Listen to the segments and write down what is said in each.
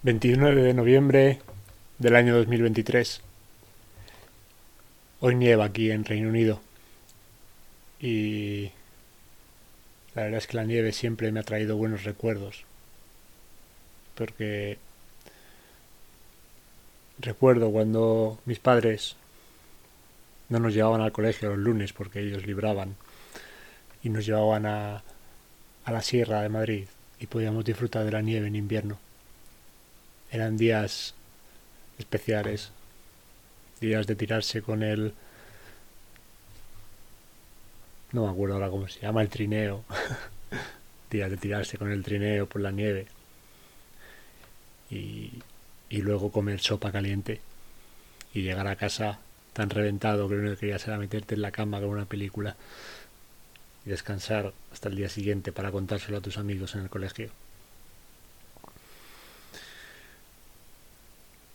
29 de noviembre del año 2023. Hoy nieva aquí en Reino Unido y la verdad es que la nieve siempre me ha traído buenos recuerdos porque recuerdo cuando mis padres no nos llevaban al colegio los lunes porque ellos libraban y nos llevaban a, a la Sierra de Madrid y podíamos disfrutar de la nieve en invierno. Eran días especiales, días de tirarse con el... No me acuerdo ahora cómo se llama, el trineo. días de tirarse con el trineo por la nieve. Y, y luego comer sopa caliente y llegar a casa tan reventado que lo único que querías era meterte en la cama con una película y descansar hasta el día siguiente para contárselo a tus amigos en el colegio.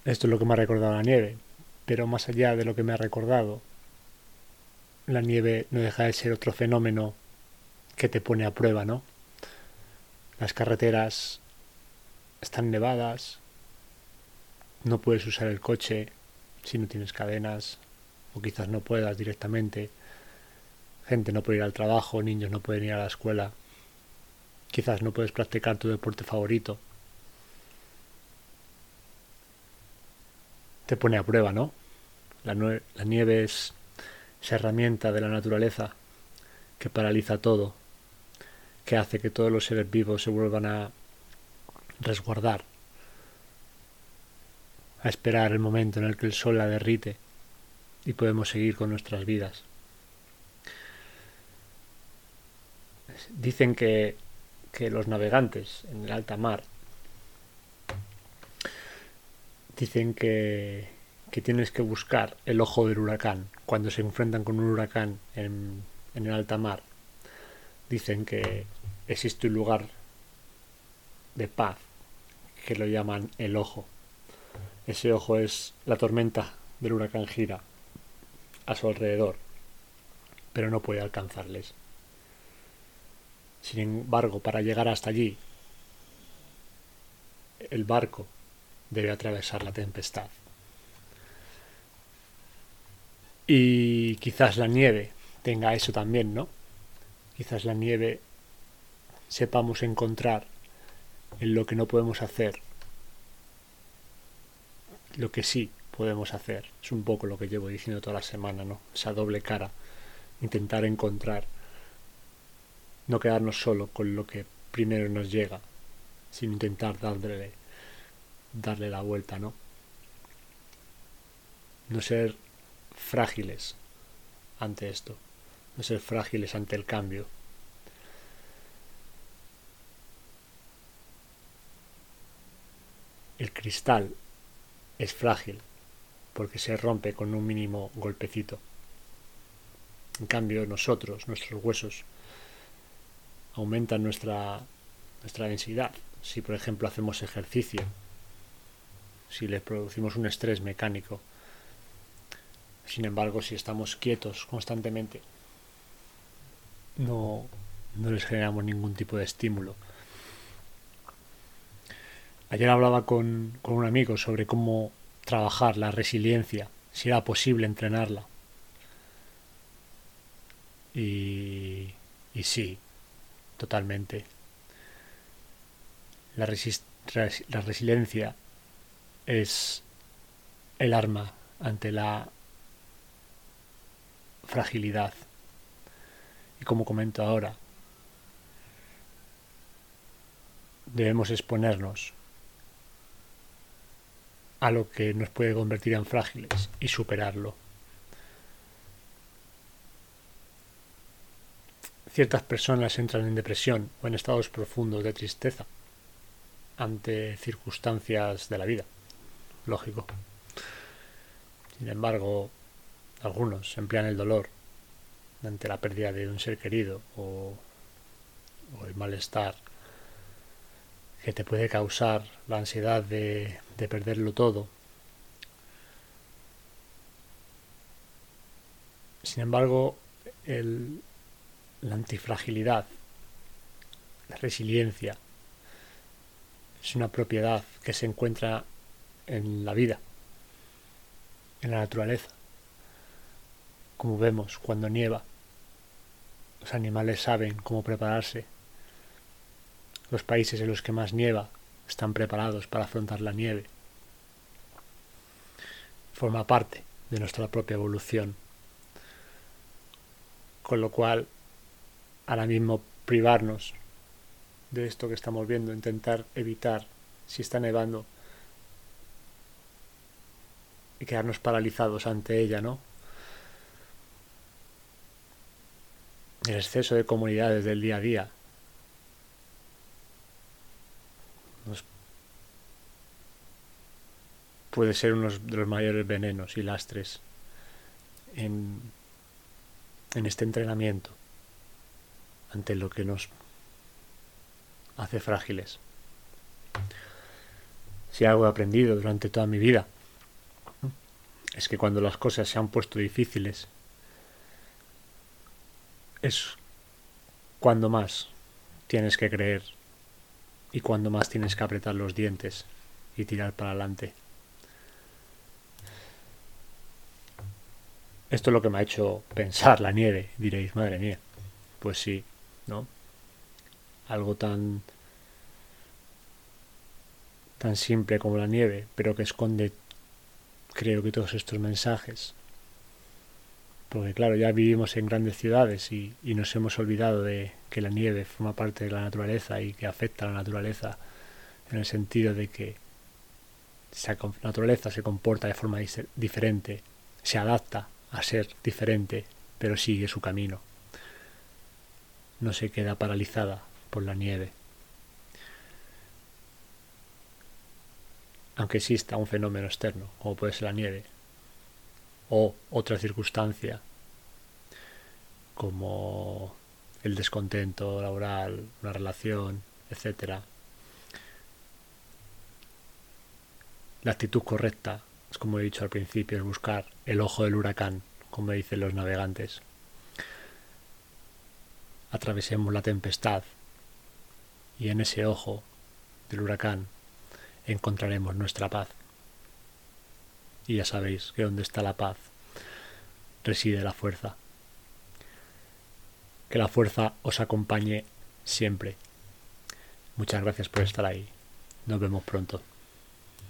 Esto es lo que me ha recordado la nieve, pero más allá de lo que me ha recordado, la nieve no deja de ser otro fenómeno que te pone a prueba, ¿no? Las carreteras están nevadas, no puedes usar el coche si no tienes cadenas, o quizás no puedas directamente. Gente no puede ir al trabajo, niños no pueden ir a la escuela. Quizás no puedes practicar tu deporte favorito. Te pone a prueba, ¿no? La, la nieve es esa herramienta de la naturaleza que paraliza todo, que hace que todos los seres vivos se vuelvan a resguardar, a esperar el momento en el que el sol la derrite y podemos seguir con nuestras vidas. Dicen que, que los navegantes en el alta mar dicen que, que tienes que buscar el ojo del huracán cuando se enfrentan con un huracán en, en el alta mar. Dicen que existe un lugar de paz que lo llaman el ojo. Ese ojo es la tormenta del huracán gira a su alrededor, pero no puede alcanzarles. Sin embargo, para llegar hasta allí, el barco debe atravesar la tempestad. Y quizás la nieve tenga eso también, ¿no? Quizás la nieve sepamos encontrar en lo que no podemos hacer lo que sí podemos hacer. Es un poco lo que llevo diciendo toda la semana, ¿no? Esa doble cara. Intentar encontrar. No quedarnos solo con lo que primero nos llega, sino intentar darle, darle la vuelta, ¿no? No ser frágiles ante esto. No ser frágiles ante el cambio. El cristal es frágil porque se rompe con un mínimo golpecito. En cambio, nosotros, nuestros huesos, aumentan nuestra, nuestra densidad. Si, por ejemplo, hacemos ejercicio, si les producimos un estrés mecánico. Sin embargo, si estamos quietos constantemente, no, no les generamos ningún tipo de estímulo. Ayer hablaba con, con un amigo sobre cómo trabajar la resiliencia, si era posible entrenarla. Y, y sí, totalmente. La, la resiliencia es el arma ante la fragilidad. Y como comento ahora, debemos exponernos a lo que nos puede convertir en frágiles y superarlo. Ciertas personas entran en depresión o en estados profundos de tristeza ante circunstancias de la vida. Lógico. Sin embargo, algunos emplean el dolor ante la pérdida de un ser querido o, el malestar que te puede causar la ansiedad de, de perderlo todo. Sin embargo, el, la antifragilidad, la resiliencia, es una propiedad que se encuentra en la vida, en la naturaleza. Como vemos cuando nieva, los animales saben cómo prepararse. Los países en los que más nieva están preparados para afrontar la nieve. Forma parte de nuestra propia evolución. Con lo cual, ahora mismo privarnos de esto que estamos viendo, intentar evitar si está nevando y quedarnos paralizados ante ella, ¿no? El exceso de comunidades del día a día puede ser uno de los mayores venenos y lastres en, en este entrenamiento ante lo que nos hace frágiles. Si algo he aprendido durante toda mi vida es que cuando las cosas se han puesto difíciles es cuando más tienes que creer y cuando más tienes que apretar los dientes y tirar para adelante. Esto es lo que me ha hecho pensar la nieve, diréis, madre mía. Pues sí, ¿no? Algo tan tan simple como la nieve, pero que esconde creo que todos estos mensajes. Porque claro, ya vivimos en grandes ciudades y, nos hemos olvidado de que la nieve forma parte de la naturaleza y que afecta a la naturaleza en el sentido de que la naturaleza se comporta de forma diferente, se adapta a ser diferente, pero sigue su camino. No se queda paralizada por la nieve. Aunque exista un fenómeno externo, como puede ser la nieve, o otra circunstancia, como el descontento laboral, una relación, etc. La actitud correcta como he dicho al principio, es buscar el ojo del huracán, como dicen los navegantes. Atravesemos la tempestad y en ese ojo del huracán encontraremos nuestra paz. Y ya sabéis que donde está la paz reside la fuerza. Que la fuerza os acompañe siempre. Muchas gracias por estar ahí. Nos vemos pronto.